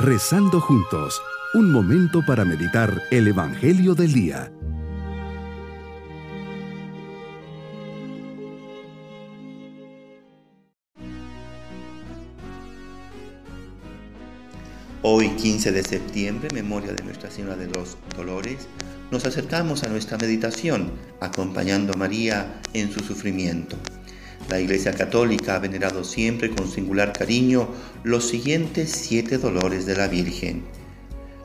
Rezando juntos, un momento para meditar el Evangelio del Día. Hoy 15 de septiembre, memoria de Nuestra Señora de los Dolores, nos acercamos a nuestra meditación acompañando a María en su sufrimiento. La Iglesia Católica ha venerado siempre con singular cariño los siguientes siete dolores de la Virgen.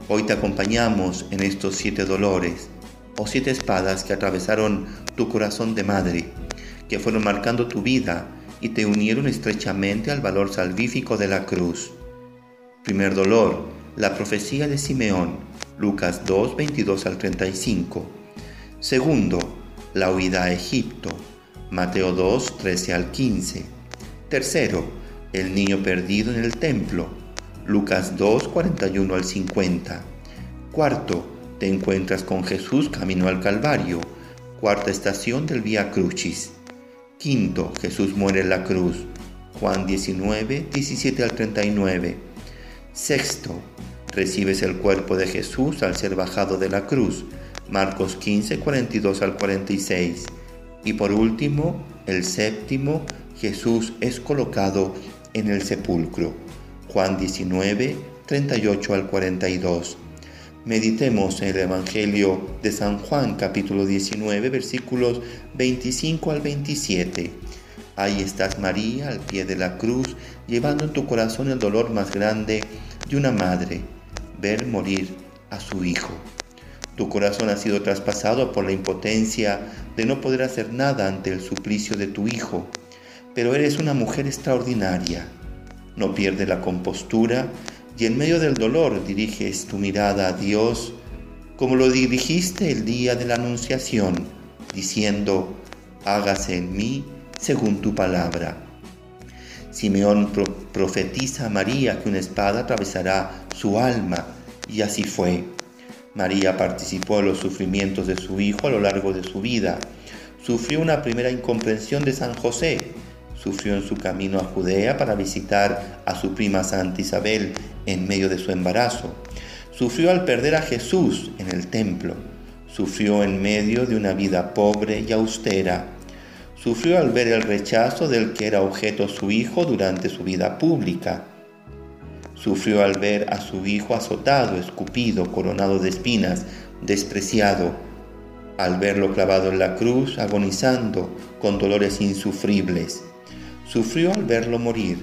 Hoy te acompañamos en estos siete dolores, o siete espadas que atravesaron tu corazón de madre, que fueron marcando tu vida y te unieron estrechamente al valor salvífico de la cruz. Primer dolor, la profecía de Simeón, Lucas 2, 22 al 35. Segundo, la huida a Egipto, Mateo 2, 13 al 15. Tercero, el niño perdido en el templo. Lucas 2, 41 al 50. Cuarto, te encuentras con Jesús camino al Calvario. Cuarta estación del Vía Crucis. Quinto, Jesús muere en la cruz. Juan 19, 17 al 39. Sexto, recibes el cuerpo de Jesús al ser bajado de la cruz. Marcos 15, 42 al 46. Y por último, el séptimo, Jesús es colocado en el sepulcro. Juan 19, 38 al 42. Meditemos en el Evangelio de San Juan capítulo 19 versículos 25 al 27. Ahí estás María al pie de la cruz, llevando en tu corazón el dolor más grande de una madre, ver morir a su hijo. Tu corazón ha sido traspasado por la impotencia de no poder hacer nada ante el suplicio de tu hijo, pero eres una mujer extraordinaria. No pierdes la compostura y en medio del dolor diriges tu mirada a Dios como lo dirigiste el día de la Anunciación, diciendo, hágase en mí según tu palabra. Simeón profetiza a María que una espada atravesará su alma, y así fue. María participó en los sufrimientos de su hijo a lo largo de su vida. Sufrió una primera incomprensión de San José. Sufrió en su camino a Judea para visitar a su prima Santa Isabel en medio de su embarazo. Sufrió al perder a Jesús en el templo. Sufrió en medio de una vida pobre y austera. Sufrió al ver el rechazo del que era objeto su hijo durante su vida pública Sufrió al ver a su hijo azotado, escupido, coronado de espinas, despreciado, al verlo clavado en la cruz, agonizando con dolores insufribles. Sufrió al verlo morir.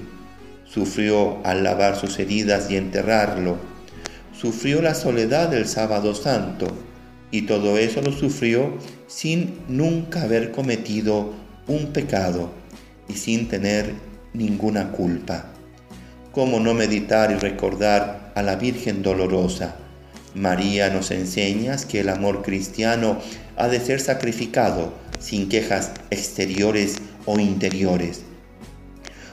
Sufrió al lavar sus heridas y enterrarlo. Sufrió la soledad del sábado santo. Y todo eso lo sufrió sin nunca haber cometido un pecado y sin tener ninguna culpa. ¿Cómo no meditar y recordar a la Virgen dolorosa? María nos enseñas que el amor cristiano ha de ser sacrificado sin quejas exteriores o interiores.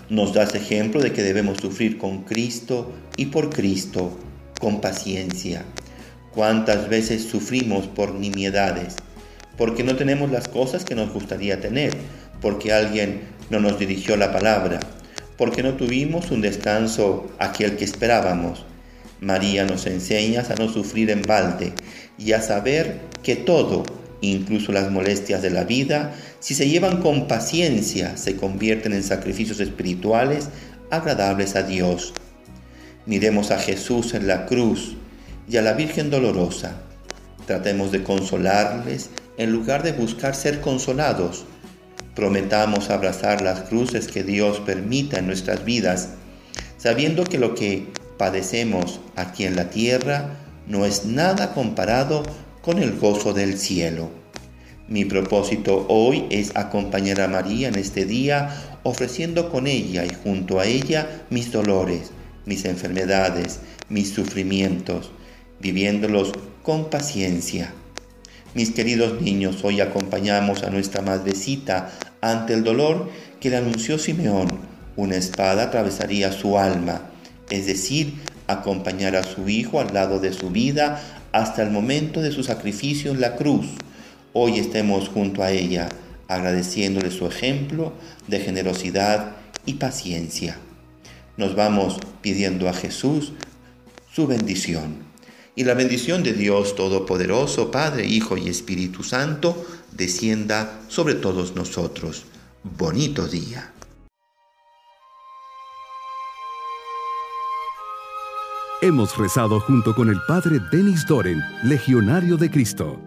Nos das ejemplo de que debemos sufrir con Cristo y por Cristo, con paciencia. ¿Cuántas veces sufrimos por nimiedades? Porque no tenemos las cosas que nos gustaría tener, porque alguien no nos dirigió la palabra, porque no tuvimos un descanso aquel que esperábamos. María nos enseña a no sufrir en balde y a saber que todo, incluso las molestias de la vida, si se llevan con paciencia, se convierten en sacrificios espirituales agradables a Dios. Miremos a Jesús en la cruz y a la Virgen dolorosa. Tratemos de consolarles en lugar de buscar ser consolados Prometamos abrazar las cruces que Dios permita en nuestras vidas, sabiendo que lo que padecemos aquí en la tierra no es nada comparado con el gozo del cielo. Mi propósito hoy es acompañar a María en este día, ofreciendo con ella y junto a ella mis dolores, mis enfermedades, mis sufrimientos, viviéndolos con paciencia. Mis queridos niños, hoy acompañamos a nuestra madrecita ante el dolor que le anunció Simeón. Una espada atravesaría su alma, es decir, acompañar a su hijo al lado de su vida hasta el momento de su sacrificio en la cruz. Hoy estemos junto a ella, agradeciéndole su ejemplo de generosidad y paciencia. Nos vamos pidiendo a Jesús su bendición. Y la bendición de Dios Todopoderoso, Padre, Hijo y Espíritu Santo, descienda sobre todos nosotros. Bonito día. Hemos rezado junto con el Padre Denis Doren, Legionario de Cristo.